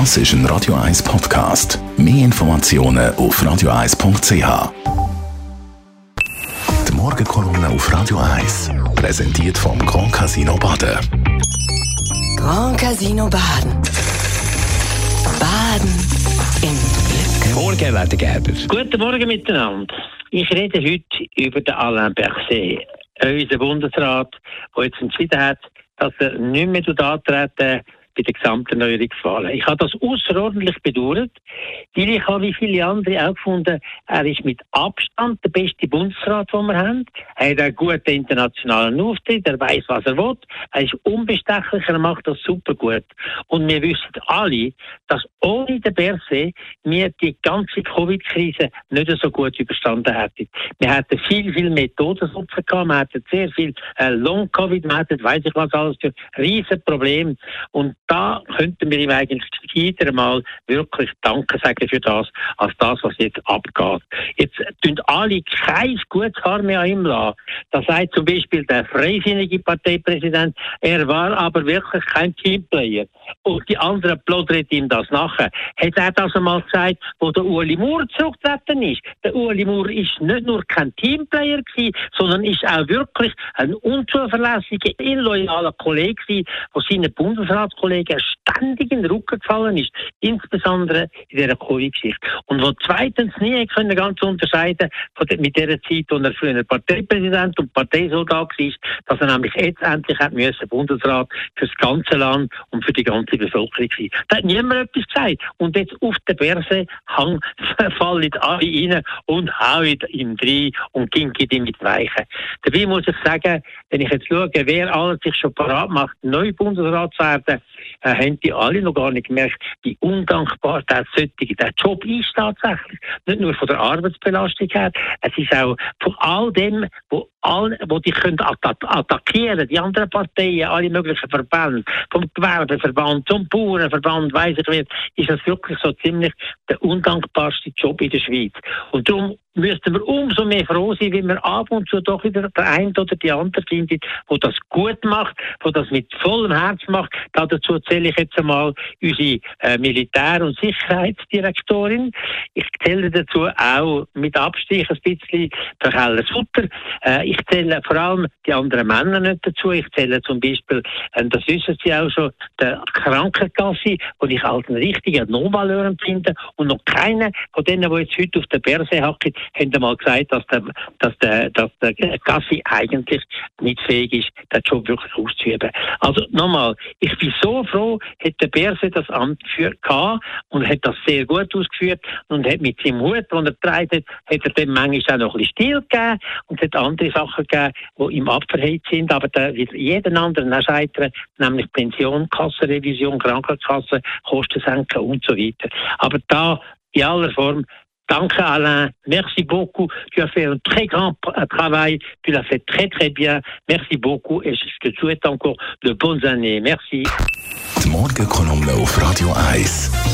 Das ist ein Radio 1 Podcast. Mehr Informationen auf radio1.ch. Die Morgenkolumne auf Radio 1 präsentiert vom Grand Casino Baden. Grand Casino Baden. Baden im Glück. Morgen, Werter Gerber. Guten Morgen miteinander. Ich rede heute über den Alain Berset, unseren Bundesrat, der jetzt entschieden hat, dass er nicht mehr antreten bei den gesamten Neuerungswahlen. Ich habe das außerordentlich bedauert, weil ich habe wie viele andere auch gefunden, er ist mit Abstand der beste Bundesrat, den wir haben. Er hat einen guten internationalen Auftritt, er weiß, was er will, er ist unbestechlich, er macht das super gut. Und wir wissen alle, dass ohne den Berset wir die ganze Covid-Krise nicht so gut überstanden hätten. Wir hätten viel, viel mehr Todesopfer gehabt, wir hätten sehr viel äh, Long-Covid, wir hätten, weiß ich was alles für riesen Probleme. Und da könnten wir ihm eigentlich jeder mal wirklich Danke sagen für das, als das, was jetzt abgeht. Jetzt tun alle kein gutes Haar mehr an ihm lassen. Da sagt zum Beispiel der freisinnige Parteipräsident, er war aber wirklich kein Teamplayer. Und die anderen plaudern ihm das nachher. Hat er das einmal gesagt, wo der Uli Moore zurückgetreten ist? Der Uli Moore ist nicht nur kein Teamplayer gewesen, sondern ist auch wirklich ein unzuverlässiger, illoyaler Kollege gewesen, der seinen Bundesratskollegen ständig in den Rücken gefallen ist. Insbesondere in dieser Covid-Geschichte. Und wo zweitens nie können ganz unterscheiden von der, mit der Zeit, wo er früher Parteipräsident und Parteisoldat war, dass er nämlich jetzt endlich hat müssen Bundesrat für das ganze Land und für die ganze Bevölkerung sein. Da hat niemand etwas gesagt. Und jetzt auf der Börse hang, fallen alle rein und hauen ihm rein und gingen ihm mit Weichen. Dabei muss ich sagen, wenn ich jetzt schaue, wer alles sich schon parat macht, neu Bundesrat zu werden, äh, haben die alle noch gar nicht gemerkt, wie undankbar der, solche, der Job ist tatsächlich. Nicht nur von der Arbeitsbelastung her, es ist auch von all dem, wo, all, wo die können attackieren, die anderen Parteien, alle möglichen Verbände, vom Gewerbeverband zum Bauernverband, weiss ich nicht, ist das wirklich so ziemlich der undankbarste Job in der Schweiz. Und darum müssten wir umso mehr froh sein, wenn wir ab und zu doch wieder der eine oder die andere findet, wo das gut macht, wo das mit vollem Herz macht. Dazu zähle ich jetzt einmal unsere äh, Militär- und Sicherheitsdirektorin. Ich zähle dazu auch mit Abstich ein bisschen der Heller Sutter. Äh, ich zähle vor allem die anderen Männer nicht dazu. Ich zähle zum Beispiel, äh, das wissen Sie auch schon, der Krankenkasse, wo ich als einen richtigen Novaleur empfinde und noch keiner von denen, die jetzt heute auf der Börse hacken, haben mal gesagt, dass der, dass der, dass der Gassi eigentlich nicht fähig ist, den Job wirklich auszuüben. Also nochmal, ich bin so froh, hat der Berse das Amt für gehabt und hat das sehr gut ausgeführt und hat mit seinem Hut, den er getragen hat, hat er dem manchmal auch noch ein bisschen still gegeben und hat andere Sachen gegeben, die ihm abverheilt sind, aber der wird jeden anderen scheitern, nämlich Pension, Kassenrevision, Krankenkasse, Kosten senken und so weiter. Aber da in aller Form Danke Alain, merci beaucoup. Tu as fait un très grand travail, tu l'as fait très très bien. Merci beaucoup et je te souhaite encore de bonnes années. Merci. Die Morgenkolumne auf Radio 1.